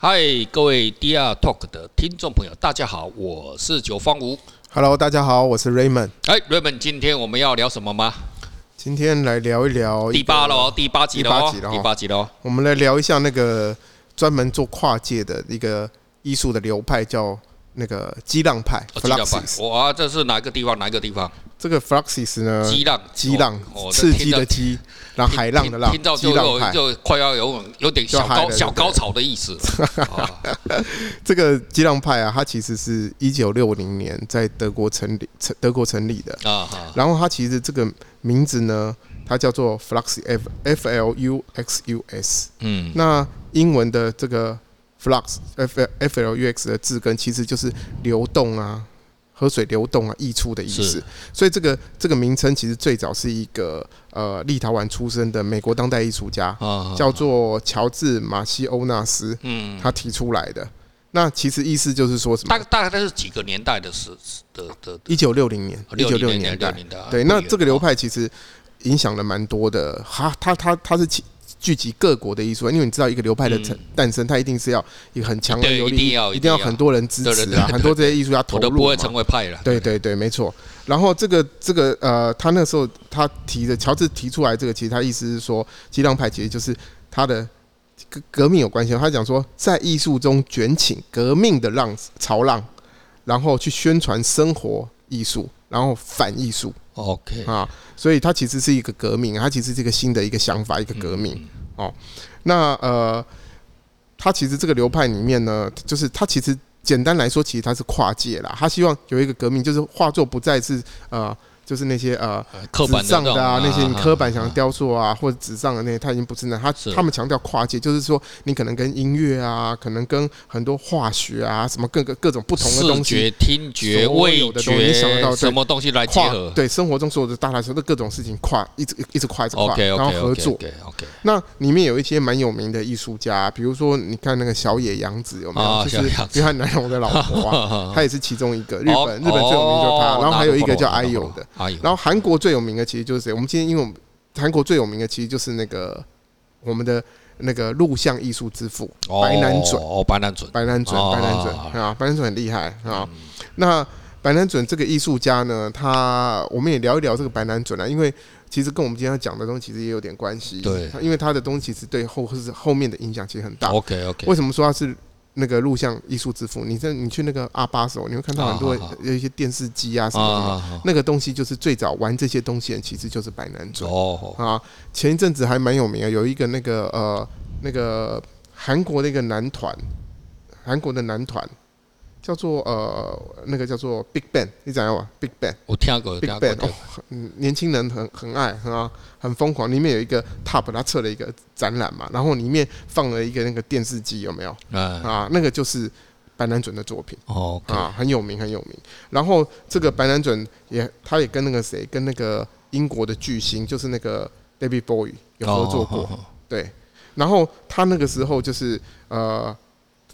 嗨，各位 DR Talk 的听众朋友，大家好，我是九方吴。Hello，大家好，我是 Raymond。哎，Raymond，今天我们要聊什么吗？今天来聊一聊第八喽，第八集喽，第八集喽。我们来聊一下那个专门做跨界的一个艺术的流派，叫。那个激浪派，Fluxus，哇，这是哪个地方？哪个地方？这个 Fluxus 呢？激浪，激浪，刺激的激，然后海浪的浪，听到就就快要有有点小高小高潮的意思。这个激浪派啊，它其实是一九六零年在德国成立，成德国成立的啊。然后它其实这个名字呢，它叫做 Flux，F L U X U S。嗯，那英文的这个。Flux F F L U X 的字根其实就是流动啊，河水流动啊，溢出的意思。所以这个这个名称其实最早是一个呃立陶宛出生的美国当代艺术家，叫做乔治马西欧纳斯，嗯，他提出来的。那其实意思就是说什么？大大概是几个年代的时的的？一九六零年，一九六零年代。对，那这个流派其实影响了蛮多的。哈，他他他是其。聚集各国的艺术，因为你知道一个流派的成诞生，它一定是要一个很强的有力，一定要很多人支持啊，很多这些艺术家投入嘛。不会成为派了。对对对，没错。然后这个这个呃，他那时候他提的乔治提出来这个，其实他意思是说，激浪派其实就是他的革革命有关系。他讲说，在艺术中卷起革命的浪潮浪，然后去宣传生活艺术，然后反艺术。OK 啊，所以它其实是一个革命，它其实是一个新的一个想法，一个革命哦。那呃，它其实这个流派里面呢，就是它其实简单来说，其实它是跨界啦。他希望有一个革命，就是画作不再是呃。就是那些呃纸上的啊，那些你刻板想雕塑啊，或者纸上的那些，他已经不是那。他他们强调跨界，就是说你可能跟音乐啊，可能跟很多化学啊，什么各个各种不同的东西，视觉、听觉、味觉，你想得到什么东西来结合？对，生活中所有的大大小小的各种事情跨，一直一直跨一直跨，然后合作。那里面有一些蛮有名的艺术家，比如说你看那个小野洋子有没有？就是约翰南侬的老婆啊，他也是其中一个。日本日本最有名就是他，然后还有一个叫爱友的。然后韩国最有名的其实就是谁？我们今天因为我们韩国最有名的其实就是那个我们的那个录像艺术之父白南准哦，白南准，白南准，白南准啊，白南准很厉害啊。那白南准这个艺术家呢，他我们也聊一聊这个白南准啊，因为其实跟我们今天要讲的东西其实也有点关系。对，因为他的东西其实对后是后面的影响其实很大。OK OK，为什么说他是？那个录像艺术之父，你在你去那个阿巴手，你会看到很多有一些电视机啊什么的，那个东西就是最早玩这些东西的，其实就是白南准。哦啊，前一阵子还蛮有名的，有一个那个呃那个韩国的一个男团，韩国的男团。叫做呃，那个叫做 Big Bang，你知道吗？Big Bang，我听过。Big Bang，哦，嗯，年轻人很很爱，啊，很疯狂。里面有一个 Top，他策了一个展览嘛，然后里面放了一个那个电视机，有没有？啊，那个就是白南准的作品。哦，啊，很有名，很有名。然后这个白南准也，他也跟那个谁，跟那个英国的巨星，就是那个 David Bowie 有合作过。对，然后他那个时候就是呃。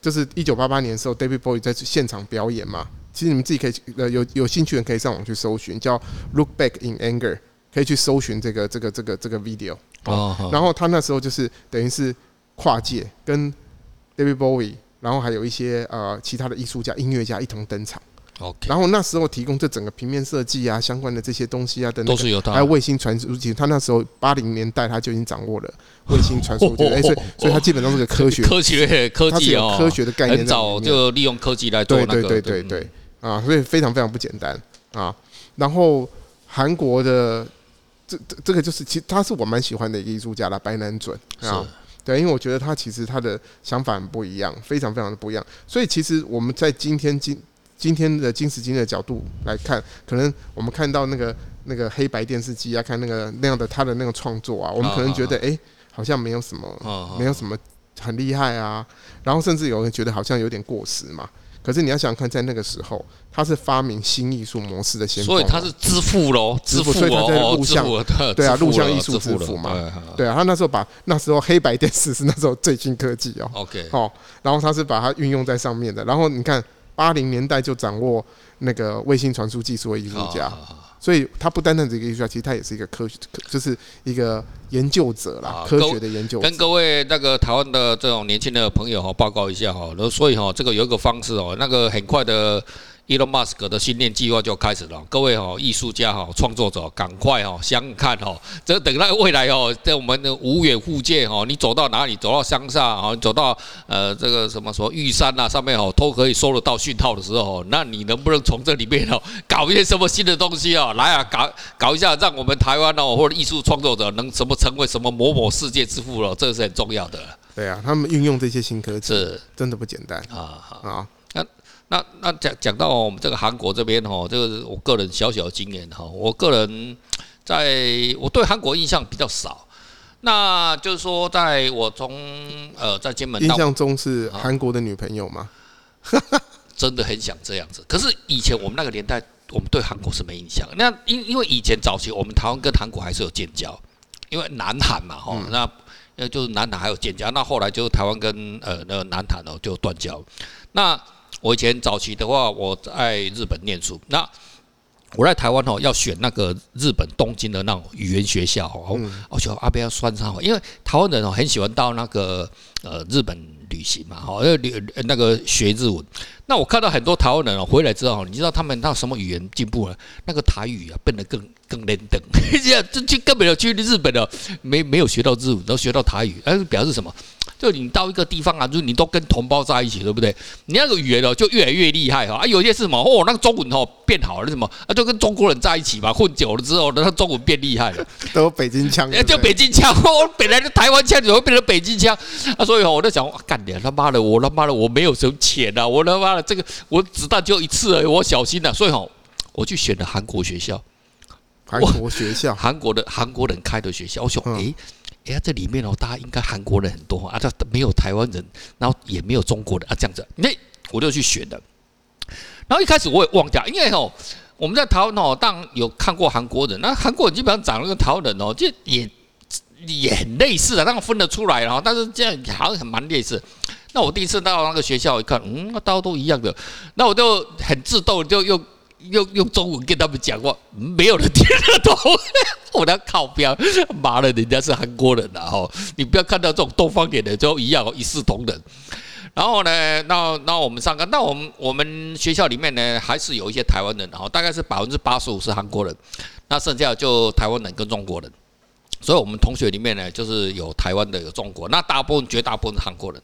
就是一九八八年的时候，David Bowie 在现场表演嘛。其实你们自己可以呃有有兴趣的人可以上网去搜寻，叫 Look Back in Anger，可以去搜寻这个这个这个这个 video。哦。然后他那时候就是等于是跨界，跟 David Bowie，然后还有一些呃其他的艺术家、音乐家一同登场。然后那时候提供这整个平面设计啊，相关的这些东西啊等等，都是由他，还有卫星传输技术。他那时候八零年代他就已经掌握了卫星传输器，哎，所以所以他基本上是个科学。科学科技哦，科学的概念，很早就利用科技来做那个，对对对对对啊，所以非常非常不简单啊。然后韩国的这这这个就是其实他是我蛮喜欢的一个艺术家了，白南准啊，对，因为我觉得他其实他的想法很不一样，非常非常的不一样。所以其实我们在今天今今天的今时今日的角度来看，可能我们看到那个那个黑白电视机啊，看那个那样的他的那个创作啊，我们可能觉得哎、欸，好像没有什么，没有什么很厉害啊。然后甚至有人觉得好像有点过时嘛。可是你要想想看，在那个时候，他是发明新艺术模式的先锋，所以他是支付喽，支付。所以他在录像，对啊，录像艺术支付嘛。对啊，他那时候把那时候黑白电视是那时候最新科技哦。OK，哦，然后他是把它运用在上面的。然后你看。八零年代就掌握那个卫星传输技术的艺术家所以他不单单是一个艺术家，其实他也是一个科学，就是一个研究者啦，科学的研究者。跟各位那个台湾的这种年轻的朋友哈报告一下哈，所以哈这个有一个方式哦，那个很快的。Elon Musk 的训练计划就开始了，各位哈艺术家哈创作者，赶快哈想想看哈，这等到未来哦，在我们的无远弗届哈，你走到哪里，走到乡下啊，走到呃这个什么什么玉山呐上面哦，都可以收得到讯号的时候，那你能不能从这里面哦 搞一些什么新的东西啊？来啊，搞搞一下，让我们台湾哦或者艺术创作者能什么成为什么某某世界之父了，这个是很重要的。对啊，他们运用这些新科技是真的不简单啊啊。那那讲讲到我们这个韩国这边哈，这个我个人小小的经验哈，我个人 在我对韩国印象比较少，那就是说，在我从呃在金门印象中是韩国的女朋友吗？真的很想这样子，可是以前我们那个年代，我们对韩国是没印象。那因因为以前早期我们台湾跟韩国还是有建交，因为南韩嘛哈，那呃就是南韩还有建交，那后来就台湾跟呃那个南韩哦就断交，那。我以前早期的话，我在日本念书。那我在台湾哦，要选那个日本东京的那种语言学校哦，我觉得阿贝要算上，因为台湾人哦很喜欢到那个呃日本旅行嘛，哈，要旅那个学日文。那我看到很多台湾人哦回来之后，你知道他们那什么语言进步了？那个台语啊变得更更轮等，这这就根本就去日本了没没有学到日文，都学到台语，那表示什么？就你到一个地方啊，就你都跟同胞在一起，对不对？你那个语言哦，就越来越厉害哈。啊，有些是什么哦，那个中文哦变好了，什么啊，就跟中国人在一起嘛，混久了之后，那个中文变厉害了，都有北京腔。就北京腔，我本来的台湾腔怎么变成北京腔？啊，所以哦，我在想，干点他妈的，我他妈的，我没有什么钱呐，我他妈的这个我子弹就一次而已，我小心呐。所以哦，我去选了韩国学校，韩国学校，韩国的韩国人开的学校，我想诶。哎呀，这里面哦，大家应该韩国人很多啊，这没有台湾人，然后也没有中国人啊，这样子，那我就去选了。然后一开始我也忘掉，因为哦，我们在台湾哦，当然有看过韩国人，那韩国人基本上长得跟台湾人哦，就也也很类似的，但分得出来了，但是这样好像很蛮类似。那我第一次到那个学校一看，嗯，那大家都一样的，那我就很自动就又。用用中文跟他们讲话，没有人听得懂。我要靠标，妈的，人家是韩国人啊！哈，你不要看到这种东方脸的就一样，一视同仁。然后呢，那那我们上课，那我们我们学校里面呢，还是有一些台湾人，然后大概是百分之八十五是韩国人，那剩下就台湾人跟中国人。所以，我们同学里面呢，就是有台湾的，有中国，那大部分绝大部分是韩国人。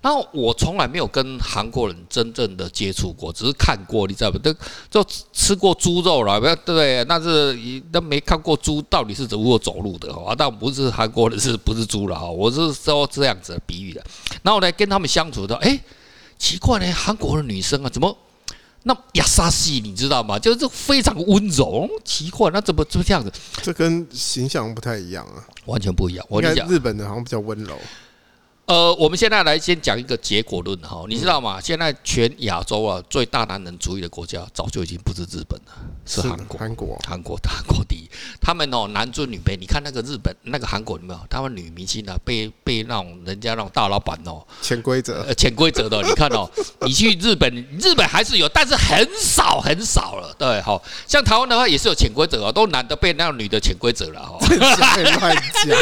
然后我从来没有跟韩国人真正的接触过，只是看过，你知道不？都就吃过猪肉了，不对不对？那是都没看过猪到底是如何走路的啊。但不是韩国人，是不是猪了哈？我是说这样子的比喻的。然后呢，跟他们相处的，哎，奇怪呢，韩国的女生啊，怎么那亚莎西？你知道吗？就是非常温柔，奇怪，那怎么怎么这样子？这跟形象不太一样啊，完全不一样。我跟你讲，日本的好像比较温柔。呃，我们现在来先讲一个结果论哈，你知道吗？现在全亚洲啊，最大男人主义的国家早就已经不是日本了，是韩国。韩国，韩国，韩国第一。他们哦，男尊女卑。你看那个日本，那个韩国有没有？他们女明星啊，被被那种人家那种大老板哦，潜规则，呃，潜规则的。你看哦，你去日本，日本还是有，但是很少很少了。对，好，像台湾的话也是有潜规则哦，都男的被那个女的潜规则了哈。乱讲，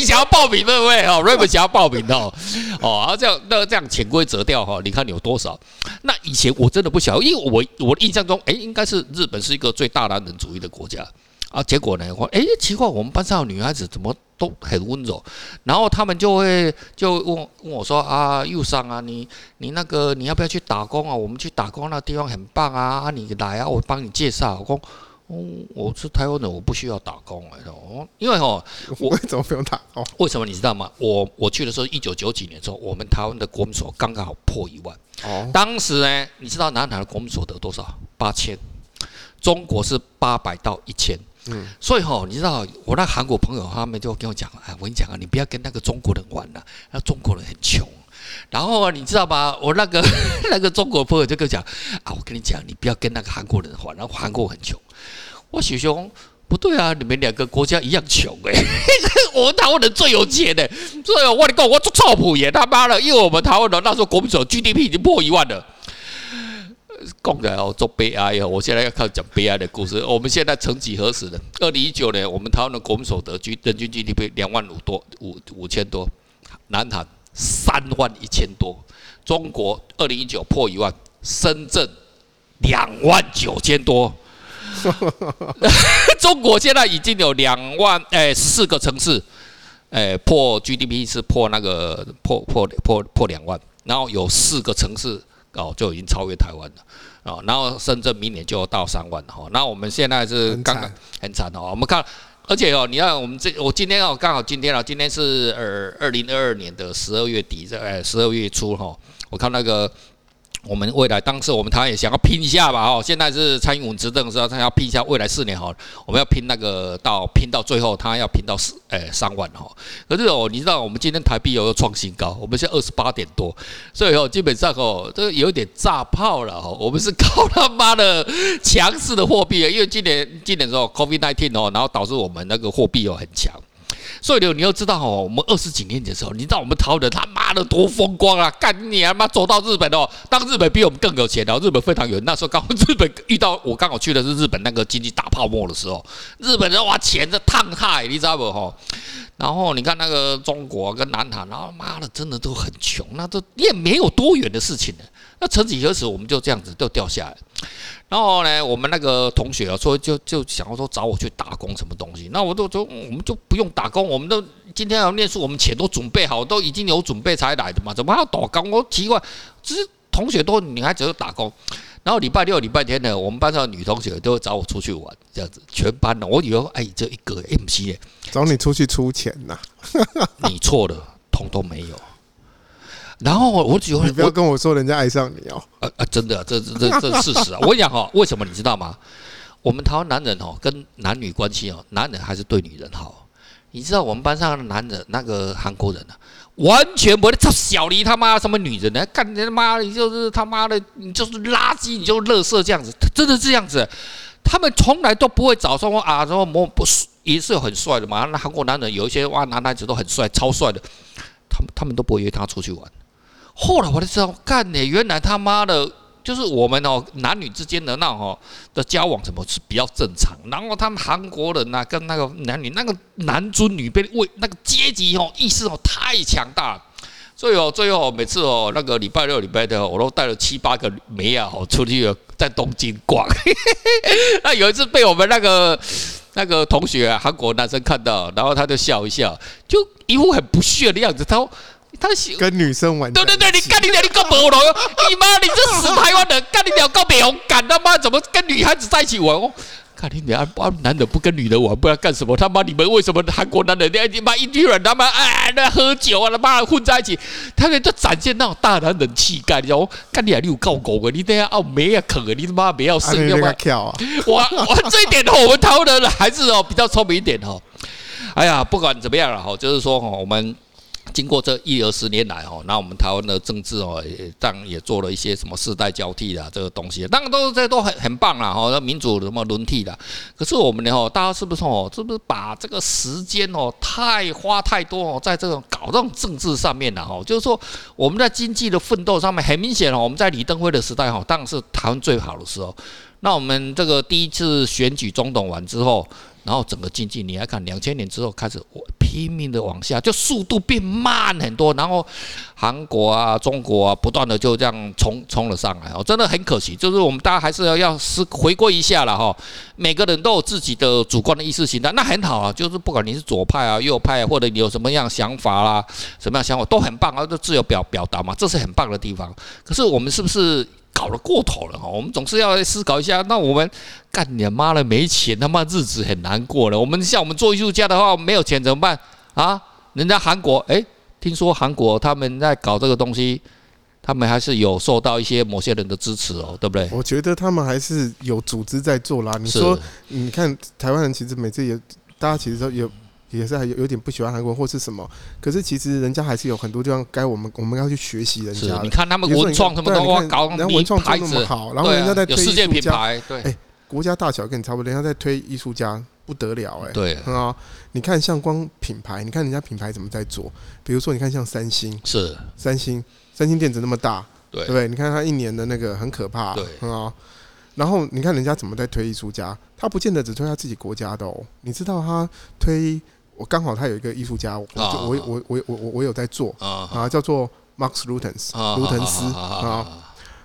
你想要报名对不对？哦，Ray 想要报名哦。哦，然后这样那这样潜规则掉哈，你看你有多少？那以前我真的不晓得，因为我我印象中，哎，应该是日本是一个最大男人主义的国家啊。结果呢，我哎奇怪，我们班上的女孩子怎么都很温柔？然后他们就会就问问我说啊，右上啊，你你那个你要不要去打工啊？我们去打工那地方很棒啊，啊你来啊，我帮你介绍。我说哦，我是台湾人，我不需要打工哎哦，因为哦，我为什么不用打工？为什么你知道吗？我我去的时候，一九九几年的时候，我们台湾的国民所得刚刚好破一万。哦，当时呢，你知道南海的国民所得多少？八千，中国是八百到一千。嗯，所以哈，你知道我那韩国朋友他们就跟我讲，哎，我跟你讲啊，你不要跟那个中国人玩了，那中国人很穷。然后你知道吧？我那个 那个中国朋友就跟我讲啊，我跟你讲，你不要跟那个韩国人玩，然后韩国很穷。我许兄不对啊，你们两个国家一样穷哎、我们台湾人最有钱的、所以我跟你讲，我做臭普也他妈的，因为我们台湾人那时候国民总 GDP 已经破一万了。讲起来哦，做悲哀哦。我现在要开始讲悲哀的故事。我们现在曾几何时呢，二零一九年，我们台湾的国民所得均人均 GDP 两万五多五五千多，南韩三万一千多，中国二零一九破一万，深圳两万九千多。中国现在已经有两万哎十四个城市，哎破 GDP 是破那个破破破破两万，然后有四个城市哦就已经超越台湾了。哦，然后深圳明年就要到三万哈，那我们现在是刚刚很惨哦，我们看，而且哦，你看我们这我今天哦刚好今天啊，今天是呃二零二二年的十二月底在十二月初哈，我看那个。我们未来当时我们台湾也想要拼一下吧，哦，现在是蔡英文执政的时候，他要拼一下未来四年哈，我们要拼那个到拼到最后，他要拼到四诶三万哈。可是哦，你知道我们今天台币又创新高，我们现在二十八点多，所以哦，基本上哦，这有点炸炮了哈。我们是靠他妈的强势的货币，因为今年今年时候 COVID-19 哦，然后导致我们那个货币又很强。所以你你要知道哦，我们二十几年的时候，你知道我们台湾他妈的多风光啊！干你他妈走到日本哦，当日本比我们更有钱，哦日本非常有。那时候刚日本遇到我刚好去的是日本那个经济大泡沫的时候，日本人哇钱的烫害，你知道不哈？然后你看那个中国跟南韩，然后妈的真的都很穷，那都也没有多远的事情。那曾几何时我们就这样子都掉下来。然后呢，我们那个同学啊，说就就想要说找我去打工什么东西，那我都说我们就不用打工，我们都今天要念书，我们钱都准备好，都已经有准备才来的嘛，怎么还要打工？我奇怪，只是同学都女孩子都打工，然后礼拜六、礼拜天呢，我们班上的女同学都会找我出去玩，这样子，全班的，我以为哎，这一个 MC 找你出去出钱呐？你错了，通通没有。然后我觉得你不要跟我说人家爱上你哦，啊啊，真的，这这这这事实啊！我跟你讲哈，为什么你知道吗？我们台湾男人哦，跟男女关系哦，男人还是对女人好。你知道我们班上的男人，那个韩国人啊，完全不会操小黎他妈什么女人呢？干你他妈的，你就是他妈的，你就是垃圾，你就是垃圾这样子，真的这样子。他们从来都不会找说啊，说某不也是很帅的嘛？那韩国男人有一些哇，男孩子都很帅，超帅的，他们他们都不会约他出去玩。后来我才知道，干呢，原来他妈的，就是我们哦，男女之间的那种的交往，怎么是比较正常？然后他们韩国人呐，跟那个男女那个男尊女卑为那个阶级哦意识哦太强大，所以哦，最后每次哦那个礼拜六礼拜天，我都带了七八个妹啊哦出去在东京逛。那有一次被我们那个那个同学，韩国男生看到，然后他就笑一笑，就一副很不屑的样子，他说。他喜跟女生玩，对对对，你干你娘，你够没用！你妈，你这死台湾人，干你娘够没勇敢！他妈怎么跟女孩子在一起玩？哦，干你娘，男的不跟女的玩，不知道干什么？他妈你们为什么韩国男人你妈一堆人他妈哎那喝酒啊他妈混在一起，他们就展现那种大男人气概。你知道吗？干你娘，你有够狗的！你等下哦没啊可啊！你他妈不要生要不要？我我这一点哦，我们台湾人还是哦比较聪明一点哦。哎呀，不管怎么样了哈，就是说哈我们。经过这一二十年来哈，那我们台湾的政治哦，当然也做了一些什么世代交替的这个东西，当然都是这都很很棒啦哈，民主什么轮替的。可是我们呢哦，大家是不是哦，是不是把这个时间哦太花太多哦，在这种搞这种政治上面了哈？就是说我们在经济的奋斗上面，很明显哦，我们在李登辉的时代哈，当然是台湾最好的时候。那我们这个第一次选举总统完之后。然后整个经济，你来看，两千年之后开始我拼命的往下，就速度变慢很多。然后韩国啊、中国啊，不断的就这样冲冲了上来哦，真的很可惜。就是我们大家还是要要是回归一下了哈。每个人都有自己的主观的意识形态，那很好啊。就是不管你是左派啊、右派，或者你有什么样想法啦、什么样想法都很棒啊，都自由表表达嘛，这是很棒的地方。可是我们是不是？搞得过头了哈，我们总是要思考一下。那我们干你妈的没钱，他妈日子很难过了。我们像我们做艺术家的话，没有钱怎么办啊？人家韩国，诶，听说韩国他们在搞这个东西，他们还是有受到一些某些人的支持哦，对不对？我觉得他们还是有组织在做啦。你说，你看台湾人其实每次也，大家其实都有。也是还有有点不喜欢韩国或是什么，可是其实人家还是有很多地方该我们我们要去学习人家。你看他们文创什么都要搞，然后文创做那么好，然后人家在推世界品牌，对，哎，国家大小跟你差不多，人家在推艺术家不得了，哎，对啊，你看像光品牌，你看人家品牌怎么在做，比如说你看像三星，是三星，三星电子那么大，对不对？你看他一年的那个很可怕，对啊。然后你看人家怎么在推艺术家，他不见得只推他自己国家的哦。你知道他推，我刚好他有一个艺术家，我就我我我我我我有在做啊，叫做 Max Lutens，卢腾斯啊。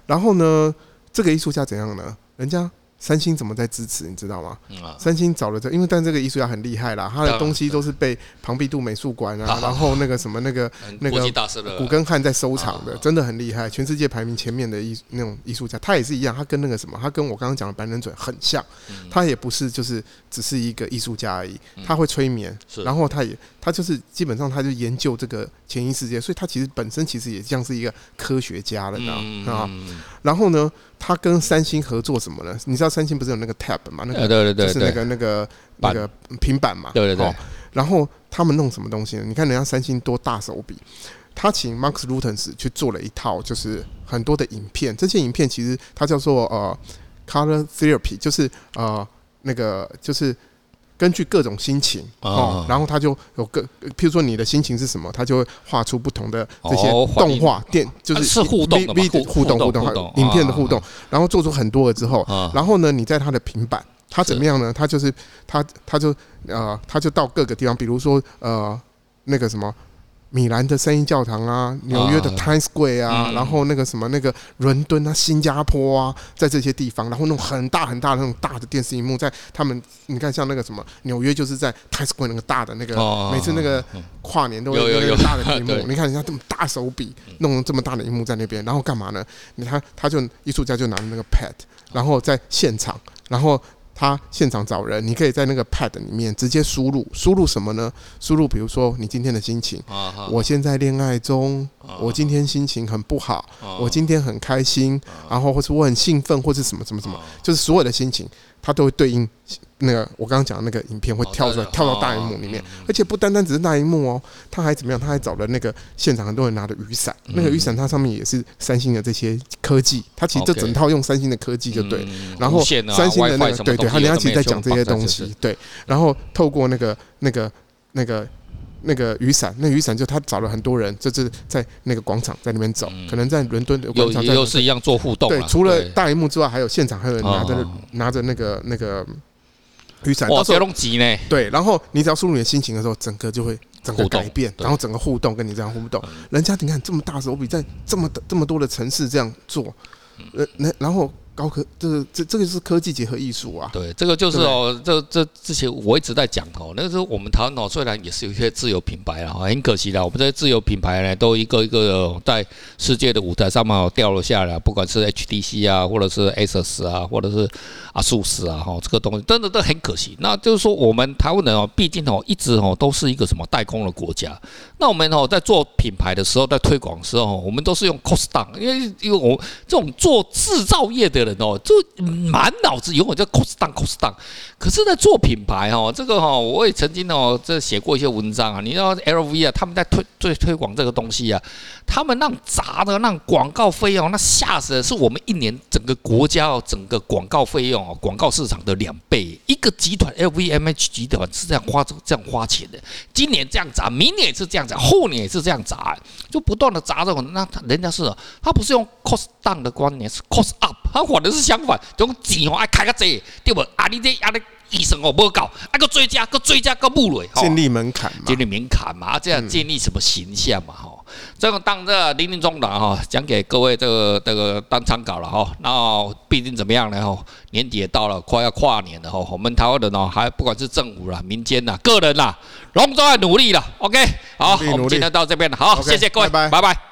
然后呢，这个艺术家怎样呢？人家。三星怎么在支持？你知道吗？三星找了这，因为但这个艺术家很厉害啦，他的东西都是被庞毕度美术馆啊，然后那个什么那个 那个古根汉在收藏的，真的很厉害，全世界排名前面的艺那种艺术家，他也是一样，他跟那个什么，他跟我刚刚讲的白人嘴很像，他也不是就是只是一个艺术家而已，他会催眠，然后他也他就是基本上他就研究这个潜意识界，所以他其实本身其实也像是一个科学家了，你知道啊，然后呢，他跟三星合作什么呢？你知道？三星不是有那个 Tab 嘛？那个就是那个那个那个平板嘛。对对对。然后他们弄什么东西呢？你看人家三星多大手笔，他请 Max Lutens 去做了一套，就是很多的影片。这些影片其实它叫做呃 Color Therapy，就是呃那个就是。根据各种心情哦，然后他就有个，譬如说你的心情是什么，他就会画出不同的这些动画电，就是是互动的互动互动，影片的互动，然后做出很多了之后，然后呢，你在他的平板，他怎么样呢？他就是他他就呃，他就到各个地方，比如说呃，那个什么。米兰的圣婴教堂啊，纽约的 Times Square 啊，然后那个什么那个伦敦啊、新加坡啊，在这些地方，然后那种很大很大的那种大的电视荧幕，在他们你看像那个什么纽约就是在 Times Square 那个大的那个，每次那个跨年都会有那个大的荧幕，你看人家这么大手笔弄这么大的荧幕在那边，然后干嘛呢？你看他就艺术家就拿着那个 pad，然后在现场，然后。他现场找人，你可以在那个 pad 里面直接输入，输入什么呢？输入比如说你今天的心情，我现在恋爱中，我今天心情很不好，我今天很开心，然后或是我很兴奋，或是什么什么什么，就是所有的心情，它都会对应。那个我刚刚讲的那个影片会跳出来，跳到大荧幕里面，而且不单单只是大荧幕哦，他还怎么样？他还找了那个现场很多人拿的雨伞，那个雨伞它上面也是三星的这些科技，它其实这整套用三星的科技就对。然后三星的那个对对，他人家其实在讲这些东西对。然后透过那个那个那个那个雨伞，那雨伞就他找了很多人，就是在那个广场在那边走，可能在伦敦的广场又是一样做互动。对，除了大荧幕之外，还有现场还有人拿着拿着那个那个。雨伞，哇，这种急呢？对，然后你只要输入你的心情的时候，整个就会整个改变，然后整个互动跟你这样互动。人家你看这么大手笔，在这么这么多的城市这样做，呃，那然后。高科，这个这这个是科技结合艺术啊。对，这个就是哦，这这之前我一直在讲哦，那个时候我们台湾哦，虽然也是有一些自由品牌啊，很可惜的，我们这些自由品牌呢，都一个一个在世界的舞台上面掉了下来，不管是 HTC 啊，或者是 ASUS 啊，或者是 ASUS 啊，哈，这个东西真的都很可惜。那就是说，我们台湾人哦，毕竟哦，一直哦都是一个什么代工的国家。那我们哦在做品牌的时候，在推广的时候，我们都是用 cost down，因为因为我这种做制造业的人。哦，就满脑子永远就 cost down cost down，可是，在做品牌哦，这个哈，我也曾经哦，这写过一些文章啊。你知道 LV 啊，他们在推最推广这个东西啊，他们那砸的那广告费用，那吓死的是我们一年整个国家哦，整个广告费用哦，广告市场的两倍。一个集团 LVMH 集团是这样花这这样花钱的，今年这样砸，明年也是这样砸，后年也是这样砸，就不断的砸这种。那人家是，他不是用 cost down 的观念，是 cost up，反的是相反，种钱哦爱开个济，对不？啊，你这啊你。医生哦，不搞，啊个追加，个追加，个木雷，建立门槛嘛，建立门槛嘛，啊这样建立什么形象嘛？哈，这个当这林林总总哈，讲给各位这个这个当参考了哈。那毕竟怎么样呢？哈，年底也到了，快要跨年了哈。我们台湾人哦，还不管是政府啦、民间啦、个人啦，都在努力了。OK，好，我们今天到这边了，好，谢谢各位，拜拜。